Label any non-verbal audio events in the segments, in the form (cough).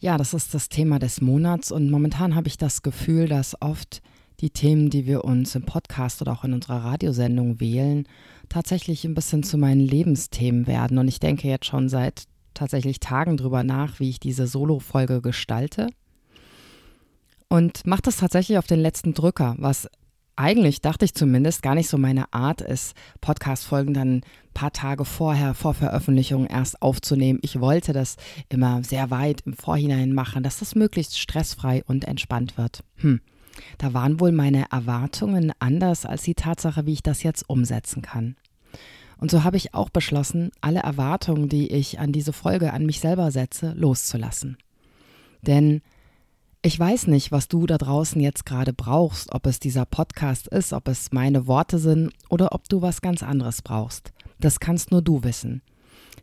Ja, das ist das Thema des Monats und momentan habe ich das Gefühl, dass oft die Themen, die wir uns im Podcast oder auch in unserer Radiosendung wählen, tatsächlich ein bisschen zu meinen Lebensthemen werden. Und ich denke jetzt schon seit tatsächlich Tagen drüber nach, wie ich diese Solo-Folge gestalte. Und mache das tatsächlich auf den letzten Drücker, was eigentlich, dachte ich zumindest, gar nicht so meine Art ist, Podcast-Folgen dann ein paar Tage vorher, vor Veröffentlichung erst aufzunehmen. Ich wollte das immer sehr weit im Vorhinein machen, dass das möglichst stressfrei und entspannt wird. Hm. Da waren wohl meine Erwartungen anders als die Tatsache, wie ich das jetzt umsetzen kann. Und so habe ich auch beschlossen, alle Erwartungen, die ich an diese Folge an mich selber setze, loszulassen. Denn ich weiß nicht, was du da draußen jetzt gerade brauchst, ob es dieser Podcast ist, ob es meine Worte sind oder ob du was ganz anderes brauchst. Das kannst nur du wissen.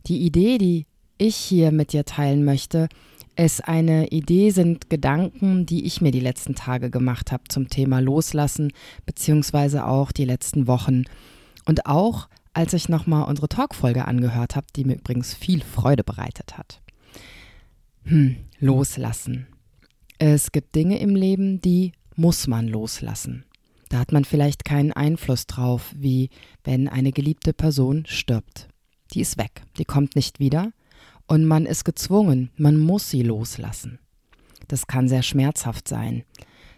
Die Idee, die ich hier mit dir teilen möchte, ist eine Idee, sind Gedanken, die ich mir die letzten Tage gemacht habe zum Thema Loslassen, beziehungsweise auch die letzten Wochen. Und auch, als ich nochmal unsere Talkfolge angehört habe, die mir übrigens viel Freude bereitet hat. Hm, loslassen. Es gibt Dinge im Leben, die muss man loslassen. Da hat man vielleicht keinen Einfluss drauf, wie wenn eine geliebte Person stirbt. Die ist weg, die kommt nicht wieder und man ist gezwungen, man muss sie loslassen. Das kann sehr schmerzhaft sein.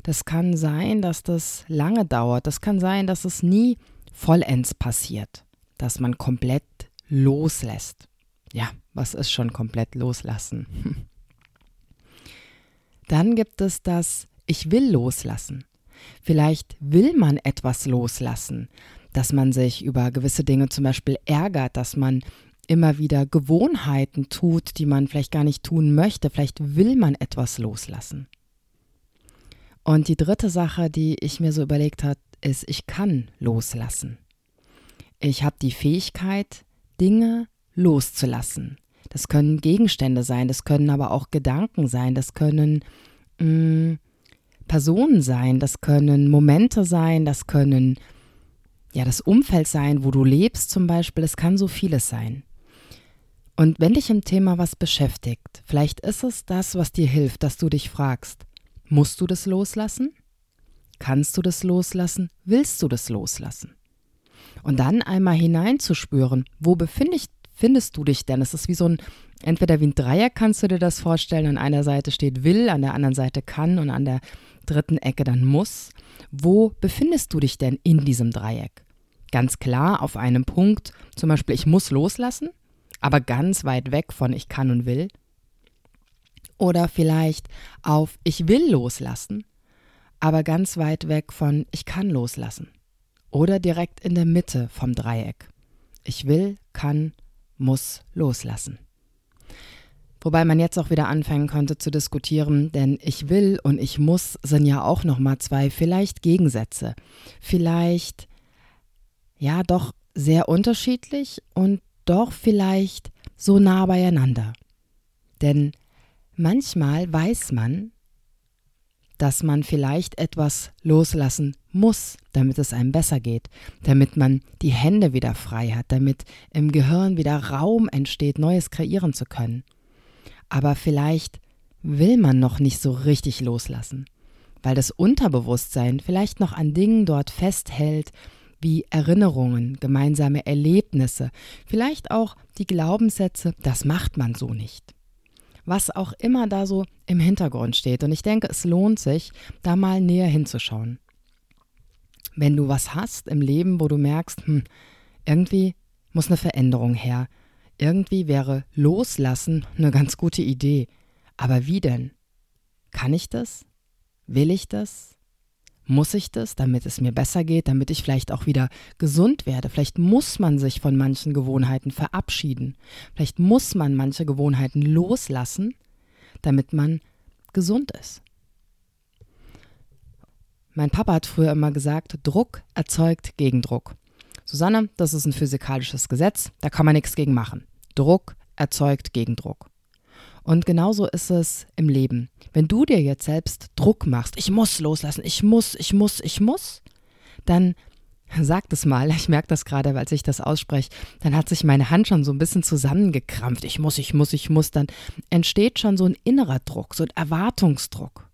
Das kann sein, dass das lange dauert. Das kann sein, dass es nie vollends passiert, dass man komplett loslässt. Ja, was ist schon komplett loslassen? (laughs) Dann gibt es das Ich will loslassen. Vielleicht will man etwas loslassen, dass man sich über gewisse Dinge zum Beispiel ärgert, dass man immer wieder Gewohnheiten tut, die man vielleicht gar nicht tun möchte. Vielleicht will man etwas loslassen. Und die dritte Sache, die ich mir so überlegt habe, ist, ich kann loslassen. Ich habe die Fähigkeit, Dinge loszulassen. Das können Gegenstände sein, das können aber auch Gedanken sein, das können mh, mm, Personen sein, das können Momente sein, das können ja das Umfeld sein, wo du lebst zum Beispiel, es kann so vieles sein. Und wenn dich im Thema was beschäftigt, vielleicht ist es das, was dir hilft, dass du dich fragst, musst du das loslassen? Kannst du das loslassen? Willst du das loslassen? Und dann einmal hineinzuspüren, wo befinde ich, findest du dich denn? Es ist wie so ein, entweder wie ein Dreier kannst du dir das vorstellen. An einer Seite steht will, an der anderen Seite kann und an der dritten Ecke dann muss. Wo befindest du dich denn in diesem Dreieck? Ganz klar auf einem Punkt, zum Beispiel ich muss loslassen, aber ganz weit weg von ich kann und will. Oder vielleicht auf ich will loslassen, aber ganz weit weg von ich kann loslassen. Oder direkt in der Mitte vom Dreieck. Ich will, kann, muss loslassen. Wobei man jetzt auch wieder anfangen könnte zu diskutieren, denn ich will und ich muss sind ja auch noch mal zwei vielleicht Gegensätze. Vielleicht ja doch sehr unterschiedlich und doch vielleicht so nah beieinander. Denn manchmal weiß man, dass man vielleicht etwas loslassen muss, damit es einem besser geht, damit man die Hände wieder frei hat, damit im Gehirn wieder Raum entsteht, Neues kreieren zu können. Aber vielleicht will man noch nicht so richtig loslassen, weil das Unterbewusstsein vielleicht noch an Dingen dort festhält, wie Erinnerungen, gemeinsame Erlebnisse, vielleicht auch die Glaubenssätze, das macht man so nicht was auch immer da so im Hintergrund steht. Und ich denke, es lohnt sich, da mal näher hinzuschauen. Wenn du was hast im Leben, wo du merkst, hm, irgendwie muss eine Veränderung her. Irgendwie wäre Loslassen eine ganz gute Idee. Aber wie denn? Kann ich das? Will ich das? Muss ich das, damit es mir besser geht, damit ich vielleicht auch wieder gesund werde? Vielleicht muss man sich von manchen Gewohnheiten verabschieden. Vielleicht muss man manche Gewohnheiten loslassen, damit man gesund ist. Mein Papa hat früher immer gesagt, Druck erzeugt Gegendruck. Susanne, das ist ein physikalisches Gesetz, da kann man nichts gegen machen. Druck erzeugt Gegendruck. Und genauso ist es im Leben. Wenn du dir jetzt selbst Druck machst, ich muss loslassen, ich muss, ich muss, ich muss, dann sag das mal, (laughs) ich merke das gerade, als ich das ausspreche, dann hat sich meine Hand schon so ein bisschen zusammengekrampft. Ich muss, ich muss, ich muss. Dann entsteht schon so ein innerer Druck, so ein Erwartungsdruck.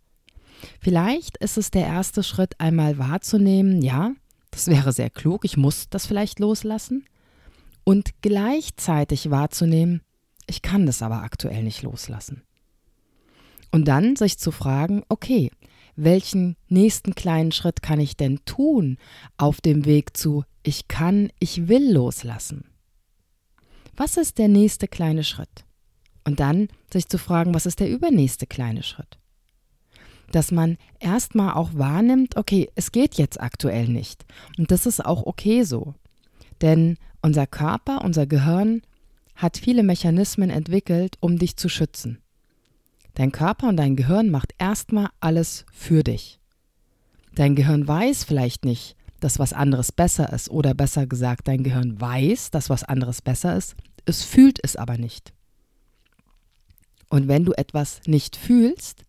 Vielleicht ist es der erste Schritt, einmal wahrzunehmen, ja, das wäre sehr klug, ich muss das vielleicht loslassen. Und gleichzeitig wahrzunehmen, ich kann das aber aktuell nicht loslassen. Und dann sich zu fragen, okay, welchen nächsten kleinen Schritt kann ich denn tun auf dem Weg zu ich kann, ich will loslassen? Was ist der nächste kleine Schritt? Und dann sich zu fragen, was ist der übernächste kleine Schritt? Dass man erstmal auch wahrnimmt, okay, es geht jetzt aktuell nicht. Und das ist auch okay so. Denn unser Körper, unser Gehirn hat viele Mechanismen entwickelt, um dich zu schützen. Dein Körper und dein Gehirn macht erstmal alles für dich. Dein Gehirn weiß vielleicht nicht, dass was anderes besser ist oder besser gesagt, dein Gehirn weiß, dass was anderes besser ist, es fühlt es aber nicht. Und wenn du etwas nicht fühlst,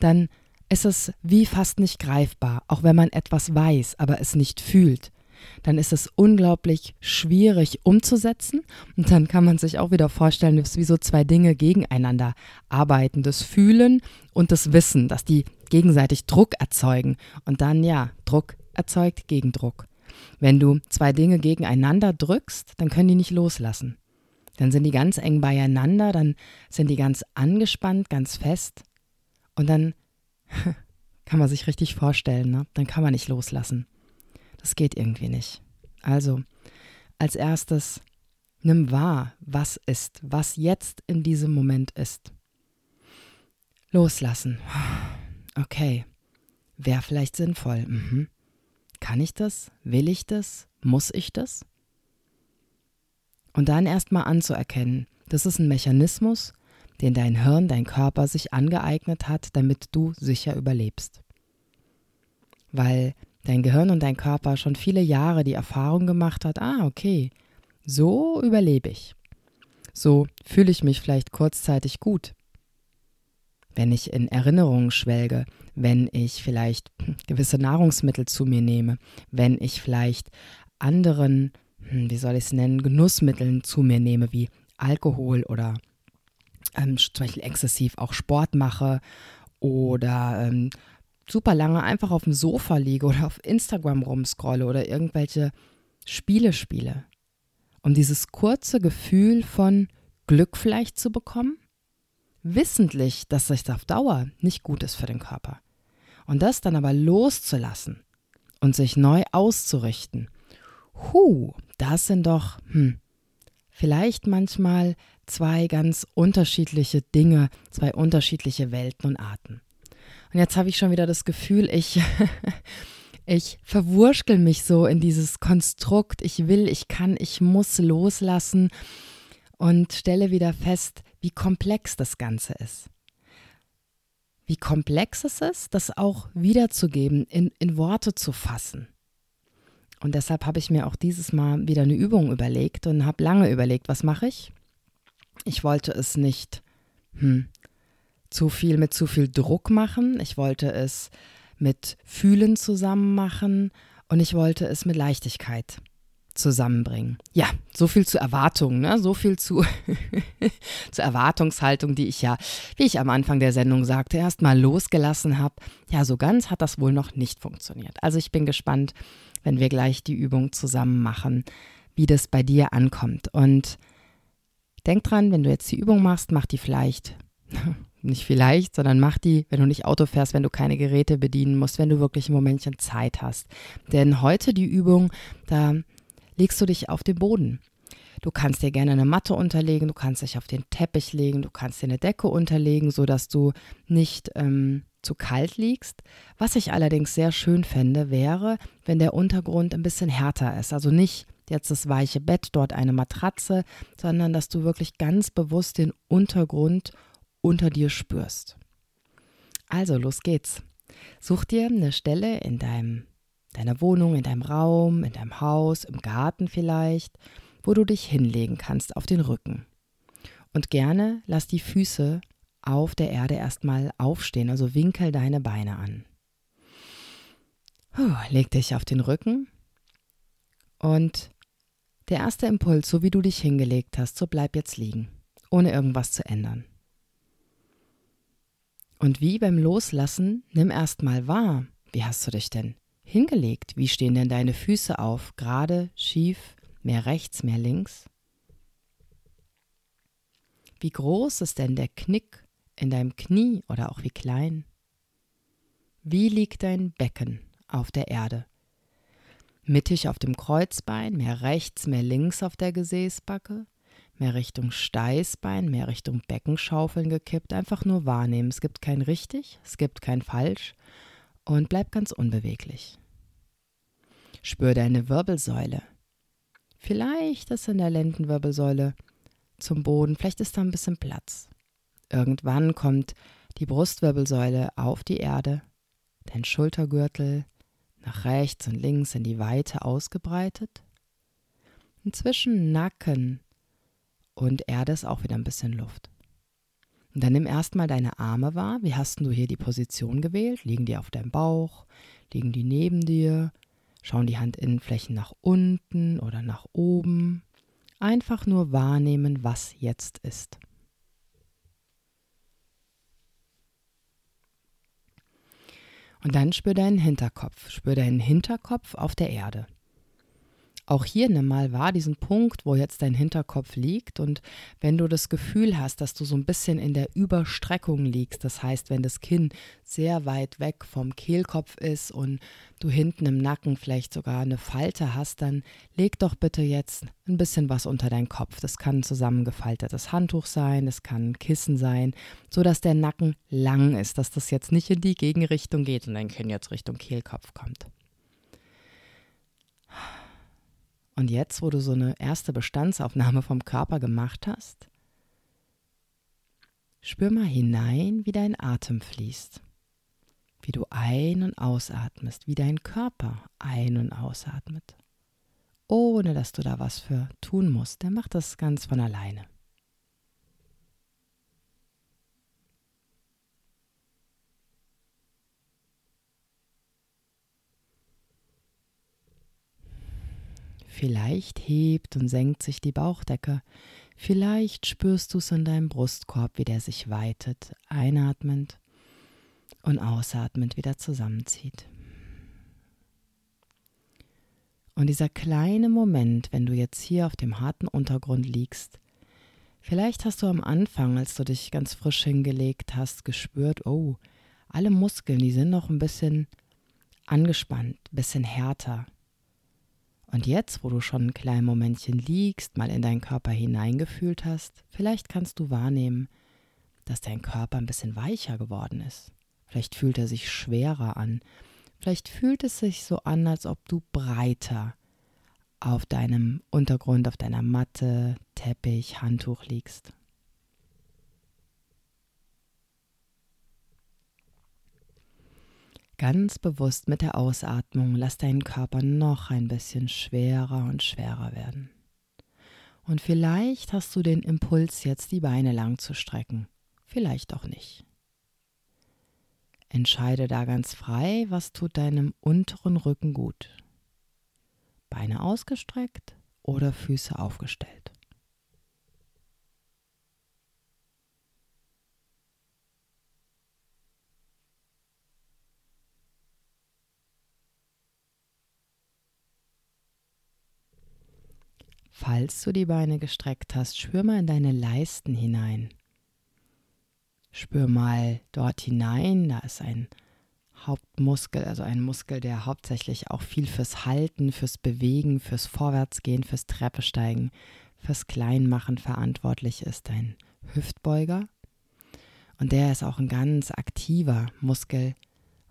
dann ist es wie fast nicht greifbar, auch wenn man etwas weiß, aber es nicht fühlt dann ist es unglaublich schwierig umzusetzen. Und dann kann man sich auch wieder vorstellen, dass wie so zwei Dinge gegeneinander arbeiten. Das Fühlen und das Wissen, dass die gegenseitig Druck erzeugen. Und dann, ja, Druck erzeugt Gegendruck. Wenn du zwei Dinge gegeneinander drückst, dann können die nicht loslassen. Dann sind die ganz eng beieinander, dann sind die ganz angespannt, ganz fest. Und dann (laughs) kann man sich richtig vorstellen, ne? dann kann man nicht loslassen. Das geht irgendwie nicht. Also, als erstes, nimm wahr, was ist, was jetzt in diesem Moment ist. Loslassen. Okay. Wäre vielleicht sinnvoll. Mhm. Kann ich das? Will ich das? Muss ich das? Und dann erstmal anzuerkennen, das ist ein Mechanismus, den dein Hirn, dein Körper sich angeeignet hat, damit du sicher überlebst. Weil dein Gehirn und dein Körper schon viele Jahre die Erfahrung gemacht hat, ah, okay, so überlebe ich. So fühle ich mich vielleicht kurzzeitig gut. Wenn ich in Erinnerungen schwelge, wenn ich vielleicht gewisse Nahrungsmittel zu mir nehme, wenn ich vielleicht anderen, hm, wie soll ich es nennen, Genussmitteln zu mir nehme, wie Alkohol oder ähm, zum Beispiel exzessiv auch Sport mache oder ähm, super lange einfach auf dem Sofa liege oder auf Instagram rumscrolle oder irgendwelche Spiele spiele. Um dieses kurze Gefühl von Glück vielleicht zu bekommen, wissentlich, dass das auf Dauer nicht gut ist für den Körper. Und das dann aber loszulassen und sich neu auszurichten. Huh, das sind doch, hm, vielleicht manchmal zwei ganz unterschiedliche Dinge, zwei unterschiedliche Welten und Arten. Und jetzt habe ich schon wieder das Gefühl, ich, (laughs) ich verwurschtel mich so in dieses Konstrukt, ich will, ich kann, ich muss loslassen und stelle wieder fest, wie komplex das Ganze ist. Wie komplex es ist, das auch wiederzugeben, in, in Worte zu fassen. Und deshalb habe ich mir auch dieses Mal wieder eine Übung überlegt und habe lange überlegt, was mache ich? Ich wollte es nicht hm, zu viel mit zu viel Druck machen. Ich wollte es mit Fühlen zusammen machen und ich wollte es mit Leichtigkeit zusammenbringen. Ja, so viel zu Erwartungen, ne? so viel zu (laughs) zur Erwartungshaltung, die ich ja, wie ich am Anfang der Sendung sagte, erst mal losgelassen habe. Ja, so ganz hat das wohl noch nicht funktioniert. Also ich bin gespannt, wenn wir gleich die Übung zusammen machen, wie das bei dir ankommt. Und denk dran, wenn du jetzt die Übung machst, mach die vielleicht nicht vielleicht, sondern mach die, wenn du nicht Auto fährst, wenn du keine Geräte bedienen musst, wenn du wirklich ein Momentchen Zeit hast. Denn heute die Übung, da legst du dich auf den Boden. Du kannst dir gerne eine Matte unterlegen, du kannst dich auf den Teppich legen, du kannst dir eine Decke unterlegen, sodass du nicht ähm, zu kalt liegst. Was ich allerdings sehr schön fände, wäre, wenn der Untergrund ein bisschen härter ist. Also nicht jetzt das weiche Bett, dort eine Matratze, sondern dass du wirklich ganz bewusst den Untergrund unter dir spürst. Also, los geht's. Such dir eine Stelle in deinem, deiner Wohnung, in deinem Raum, in deinem Haus, im Garten vielleicht, wo du dich hinlegen kannst auf den Rücken. Und gerne lass die Füße auf der Erde erstmal aufstehen, also winkel deine Beine an. Puh, leg dich auf den Rücken und der erste Impuls, so wie du dich hingelegt hast, so bleib jetzt liegen, ohne irgendwas zu ändern. Und wie beim Loslassen, nimm erstmal wahr, wie hast du dich denn hingelegt? Wie stehen denn deine Füße auf? Gerade, schief, mehr rechts, mehr links? Wie groß ist denn der Knick in deinem Knie oder auch wie klein? Wie liegt dein Becken auf der Erde? Mittig auf dem Kreuzbein, mehr rechts, mehr links auf der Gesäßbacke, mehr Richtung Steißbein, mehr Richtung Beckenschaufeln gekippt. Einfach nur wahrnehmen. Es gibt kein richtig, es gibt kein falsch und bleib ganz unbeweglich. Spür deine Wirbelsäule. Vielleicht ist in der Lendenwirbelsäule zum Boden, vielleicht ist da ein bisschen Platz. Irgendwann kommt die Brustwirbelsäule auf die Erde, dein Schultergürtel nach rechts und links in die Weite ausgebreitet. Und zwischen Nacken und Erde ist auch wieder ein bisschen Luft. Und dann nimm erstmal deine Arme wahr. Wie hast du hier die Position gewählt? Liegen die auf deinem Bauch? Liegen die neben dir? Schauen die Handinnenflächen nach unten oder nach oben? Einfach nur wahrnehmen, was jetzt ist. Und dann spür deinen Hinterkopf. Spür deinen Hinterkopf auf der Erde. Auch hier nimm mal wahr diesen Punkt, wo jetzt dein Hinterkopf liegt. Und wenn du das Gefühl hast, dass du so ein bisschen in der Überstreckung liegst, das heißt, wenn das Kinn sehr weit weg vom Kehlkopf ist und du hinten im Nacken vielleicht sogar eine Falte hast, dann leg doch bitte jetzt ein bisschen was unter deinen Kopf. Das kann ein zusammengefaltetes Handtuch sein, es kann ein Kissen sein, so dass der Nacken lang ist, dass das jetzt nicht in die Gegenrichtung geht und dein Kinn jetzt Richtung Kehlkopf kommt. Und jetzt, wo du so eine erste Bestandsaufnahme vom Körper gemacht hast, spür mal hinein, wie dein Atem fließt, wie du ein- und ausatmest, wie dein Körper ein- und ausatmet, ohne dass du da was für tun musst. Der macht das ganz von alleine. Vielleicht hebt und senkt sich die Bauchdecke. Vielleicht spürst du es in deinem Brustkorb, wie der sich weitet, einatmend und ausatmend wieder zusammenzieht. Und dieser kleine Moment, wenn du jetzt hier auf dem harten Untergrund liegst, vielleicht hast du am Anfang, als du dich ganz frisch hingelegt hast, gespürt, oh, alle Muskeln, die sind noch ein bisschen angespannt, ein bisschen härter. Und jetzt, wo du schon ein kleines Momentchen liegst, mal in deinen Körper hineingefühlt hast, vielleicht kannst du wahrnehmen, dass dein Körper ein bisschen weicher geworden ist. Vielleicht fühlt er sich schwerer an. Vielleicht fühlt es sich so an, als ob du breiter auf deinem Untergrund, auf deiner Matte, Teppich, Handtuch liegst. Ganz bewusst mit der Ausatmung lass deinen Körper noch ein bisschen schwerer und schwerer werden. Und vielleicht hast du den Impuls, jetzt die Beine lang zu strecken, vielleicht auch nicht. Entscheide da ganz frei, was tut deinem unteren Rücken gut. Beine ausgestreckt oder Füße aufgestellt. Falls du die Beine gestreckt hast, spür mal in deine Leisten hinein. Spür mal dort hinein, da ist ein Hauptmuskel, also ein Muskel, der hauptsächlich auch viel fürs Halten, fürs Bewegen, fürs Vorwärtsgehen, fürs Treppesteigen, fürs Kleinmachen verantwortlich ist, ein Hüftbeuger. Und der ist auch ein ganz aktiver Muskel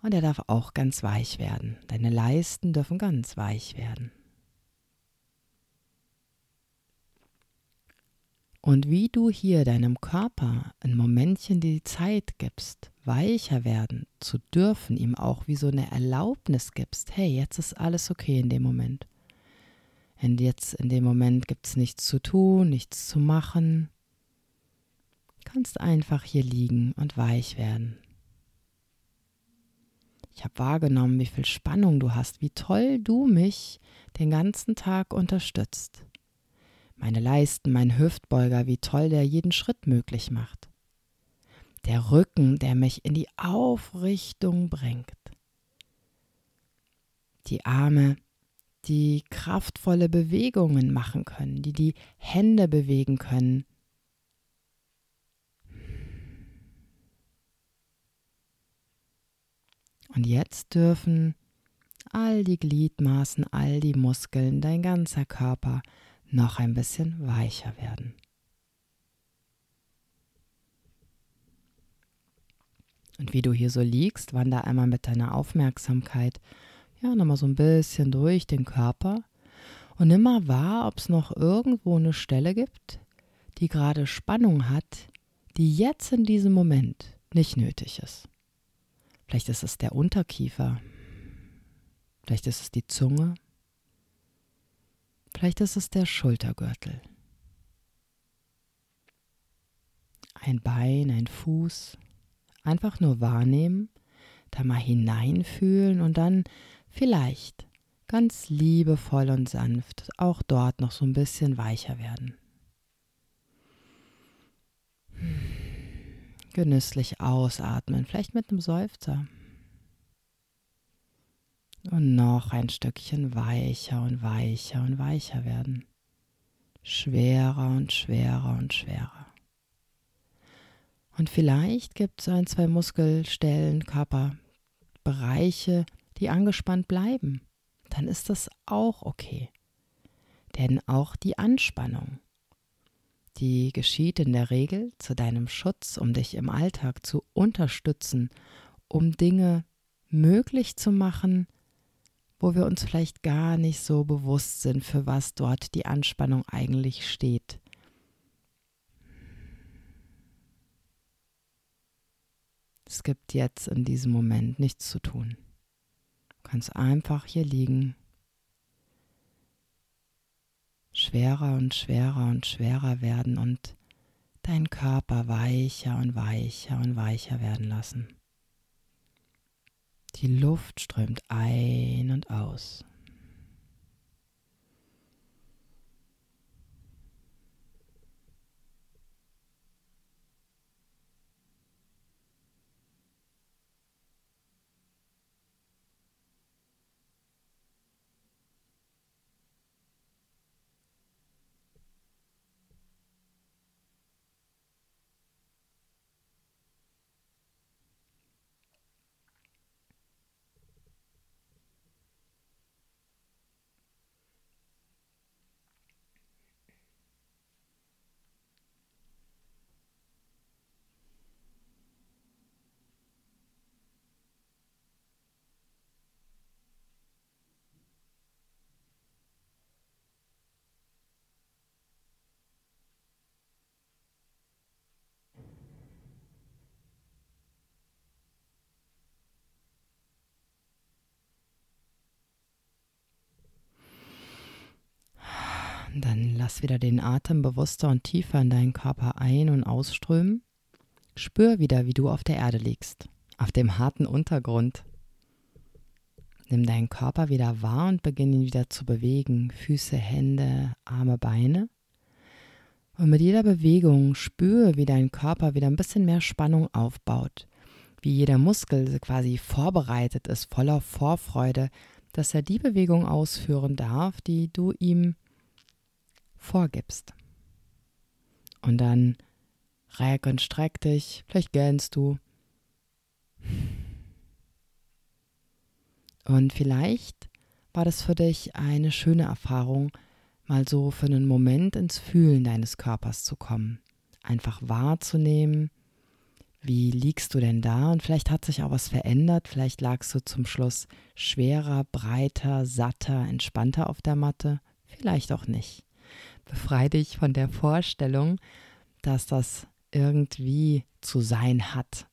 und der darf auch ganz weich werden. Deine Leisten dürfen ganz weich werden. Und wie du hier deinem Körper ein Momentchen die Zeit gibst, weicher werden zu dürfen, ihm auch wie so eine Erlaubnis gibst, hey, jetzt ist alles okay in dem Moment. Und jetzt in dem Moment gibt es nichts zu tun, nichts zu machen. Kannst einfach hier liegen und weich werden. Ich habe wahrgenommen, wie viel Spannung du hast, wie toll du mich den ganzen Tag unterstützt. Meine Leisten, mein Hüftbeuger, wie toll der jeden Schritt möglich macht. Der Rücken, der mich in die Aufrichtung bringt. Die Arme, die kraftvolle Bewegungen machen können, die die Hände bewegen können. Und jetzt dürfen all die Gliedmaßen, all die Muskeln, dein ganzer Körper noch ein bisschen weicher werden. Und wie du hier so liegst, wander einmal mit deiner Aufmerksamkeit ja nochmal so ein bisschen durch den Körper und nimm mal wahr, ob es noch irgendwo eine Stelle gibt, die gerade Spannung hat, die jetzt in diesem Moment nicht nötig ist. Vielleicht ist es der Unterkiefer, vielleicht ist es die Zunge, vielleicht ist es der Schultergürtel. Ein Bein, ein Fuß, einfach nur wahrnehmen, da mal hineinfühlen und dann vielleicht ganz liebevoll und sanft auch dort noch so ein bisschen weicher werden. Genüsslich ausatmen, vielleicht mit einem Seufzer. Und noch ein Stückchen weicher und weicher und weicher werden. Schwerer und schwerer und schwerer. Und vielleicht gibt es ein, zwei Muskelstellen, Körperbereiche, die angespannt bleiben. Dann ist das auch okay. Denn auch die Anspannung, die geschieht in der Regel zu deinem Schutz, um dich im Alltag zu unterstützen, um Dinge möglich zu machen, wo wir uns vielleicht gar nicht so bewusst sind, für was dort die Anspannung eigentlich steht. Es gibt jetzt in diesem Moment nichts zu tun. Du kannst einfach hier liegen schwerer und schwerer und schwerer werden und deinen Körper weicher und weicher und weicher werden lassen. Die Luft strömt ein und aus. Dann lass wieder den Atem bewusster und tiefer in deinen Körper ein- und ausströmen. Spür wieder, wie du auf der Erde liegst, auf dem harten Untergrund. Nimm deinen Körper wieder wahr und beginn ihn wieder zu bewegen. Füße, Hände, Arme, Beine. Und mit jeder Bewegung spür, wie dein Körper wieder ein bisschen mehr Spannung aufbaut. Wie jeder Muskel quasi vorbereitet ist, voller Vorfreude, dass er die Bewegung ausführen darf, die du ihm vorgibst. Und dann reck und streck dich, vielleicht gähnst du. Und vielleicht war das für dich eine schöne Erfahrung, mal so für einen Moment ins Fühlen deines Körpers zu kommen. Einfach wahrzunehmen, wie liegst du denn da? Und vielleicht hat sich auch was verändert. Vielleicht lagst du zum Schluss schwerer, breiter, satter, entspannter auf der Matte. Vielleicht auch nicht. Befreie dich von der Vorstellung, dass das irgendwie zu sein hat.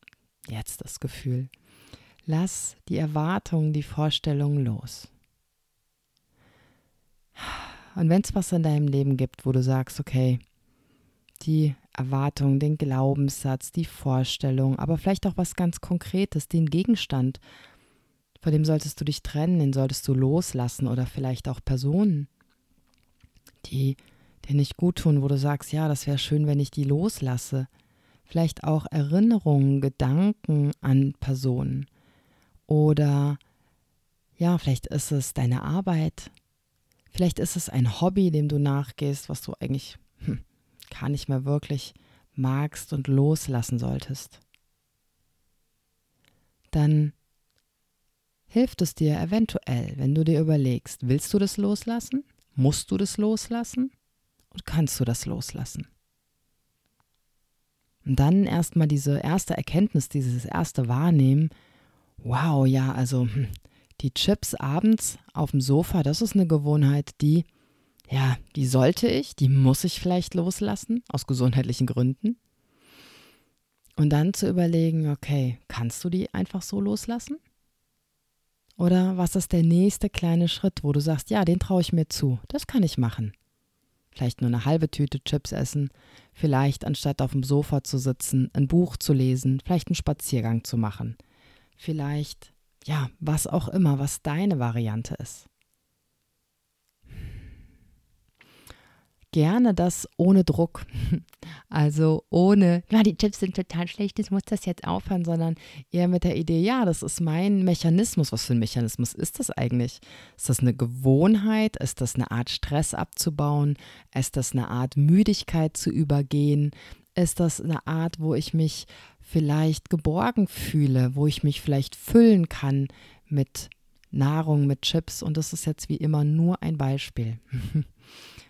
Jetzt das Gefühl. Lass die Erwartung, die Vorstellung los. Und wenn es was in deinem Leben gibt, wo du sagst, okay, die Erwartung, den Glaubenssatz, die Vorstellung, aber vielleicht auch was ganz Konkretes, den Gegenstand, vor dem solltest du dich trennen, den solltest du loslassen oder vielleicht auch Personen, die dir nicht gut tun, wo du sagst, ja, das wäre schön, wenn ich die loslasse. Vielleicht auch Erinnerungen, Gedanken an Personen. Oder ja, vielleicht ist es deine Arbeit. Vielleicht ist es ein Hobby, dem du nachgehst, was du eigentlich hm, gar nicht mehr wirklich magst und loslassen solltest. Dann hilft es dir eventuell, wenn du dir überlegst, willst du das loslassen? Musst du das loslassen? Und kannst du das loslassen? Und dann erstmal diese erste Erkenntnis, dieses erste Wahrnehmen, wow, ja, also hm, die Chips abends auf dem Sofa, das ist eine Gewohnheit, die, ja, die sollte ich, die muss ich vielleicht loslassen, aus gesundheitlichen Gründen. Und dann zu überlegen, okay, kannst du die einfach so loslassen? Oder was ist der nächste kleine Schritt, wo du sagst, ja, den traue ich mir zu, das kann ich machen. Vielleicht nur eine halbe Tüte Chips essen, vielleicht anstatt auf dem Sofa zu sitzen, ein Buch zu lesen, vielleicht einen Spaziergang zu machen. Vielleicht, ja, was auch immer, was deine Variante ist. Gerne das ohne Druck. (laughs) Also ohne, ja, die Chips sind total schlecht, ich muss das jetzt aufhören, sondern eher mit der Idee, ja, das ist mein Mechanismus. Was für ein Mechanismus ist das eigentlich? Ist das eine Gewohnheit? Ist das eine Art Stress abzubauen? Ist das eine Art Müdigkeit zu übergehen? Ist das eine Art, wo ich mich vielleicht geborgen fühle, wo ich mich vielleicht füllen kann mit Nahrung, mit Chips? Und das ist jetzt wie immer nur ein Beispiel. (laughs)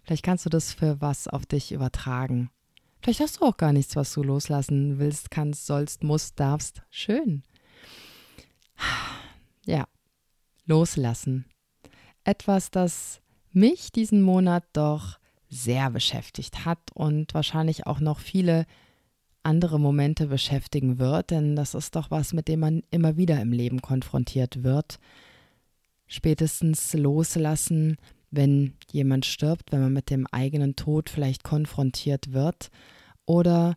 Vielleicht kannst du das für was auf dich übertragen. Vielleicht hast du auch gar nichts, was du loslassen willst, kannst, sollst, musst, darfst. Schön. Ja, loslassen. Etwas, das mich diesen Monat doch sehr beschäftigt hat und wahrscheinlich auch noch viele andere Momente beschäftigen wird, denn das ist doch was, mit dem man immer wieder im Leben konfrontiert wird. Spätestens loslassen, wenn jemand stirbt, wenn man mit dem eigenen Tod vielleicht konfrontiert wird oder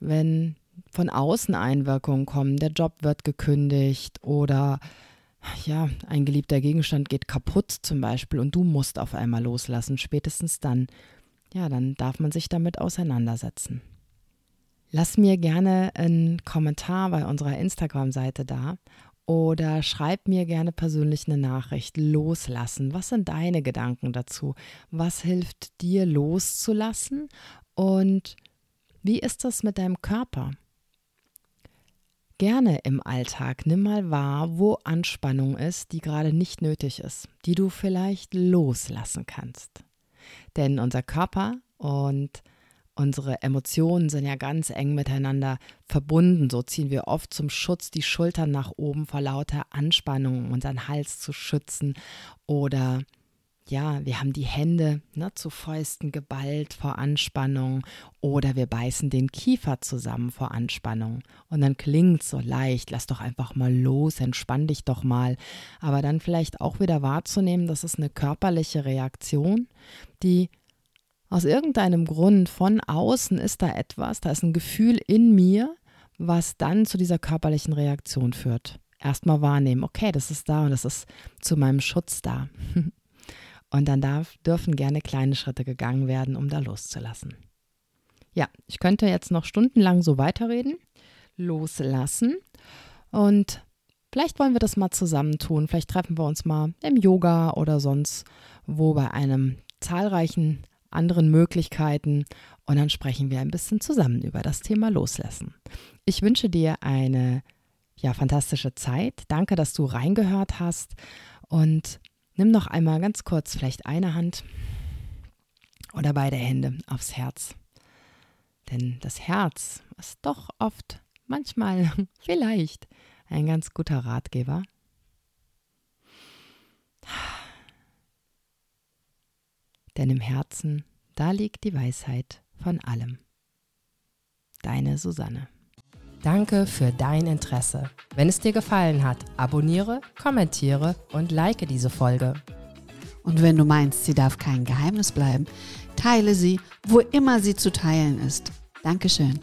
wenn von außen Einwirkungen kommen, der Job wird gekündigt oder ja, ein geliebter Gegenstand geht kaputt zum Beispiel und du musst auf einmal loslassen, spätestens dann, ja, dann darf man sich damit auseinandersetzen. Lass mir gerne einen Kommentar bei unserer Instagram-Seite da oder schreib mir gerne persönlich eine Nachricht. Loslassen. Was sind deine Gedanken dazu? Was hilft dir loszulassen? Und wie ist das mit deinem Körper? Gerne im Alltag nimm mal wahr, wo Anspannung ist, die gerade nicht nötig ist, die du vielleicht loslassen kannst. Denn unser Körper und Unsere Emotionen sind ja ganz eng miteinander verbunden. So ziehen wir oft zum Schutz die Schultern nach oben vor lauter Anspannung, um unseren Hals zu schützen. Oder ja, wir haben die Hände ne, zu Fäusten geballt vor Anspannung. Oder wir beißen den Kiefer zusammen vor Anspannung. Und dann klingt so leicht, lass doch einfach mal los, entspann dich doch mal. Aber dann vielleicht auch wieder wahrzunehmen, das ist eine körperliche Reaktion, die aus irgendeinem Grund von außen ist da etwas, da ist ein Gefühl in mir, was dann zu dieser körperlichen Reaktion führt. Erstmal wahrnehmen, okay, das ist da und das ist zu meinem Schutz da. (laughs) Und dann darf, dürfen gerne kleine Schritte gegangen werden, um da loszulassen. Ja, ich könnte jetzt noch stundenlang so weiterreden. Loslassen. Und vielleicht wollen wir das mal zusammen tun. Vielleicht treffen wir uns mal im Yoga oder sonst wo bei einem zahlreichen anderen Möglichkeiten und dann sprechen wir ein bisschen zusammen über das Thema Loslassen. Ich wünsche dir eine ja, fantastische Zeit. Danke, dass du reingehört hast und nimm noch einmal ganz kurz vielleicht eine Hand oder beide Hände aufs Herz. Denn das Herz ist doch oft, manchmal, (laughs) vielleicht ein ganz guter Ratgeber. Denn im Herzen Da liegt die Weisheit von allem. Deine Susanne. Danke für dein Interesse. Wenn es dir gefallen hat, abonniere, kommentiere und like diese Folge. Und wenn du meinst, sie darf kein Geheimnis bleiben, teile sie, wo immer sie zu teilen ist. Dankeschön.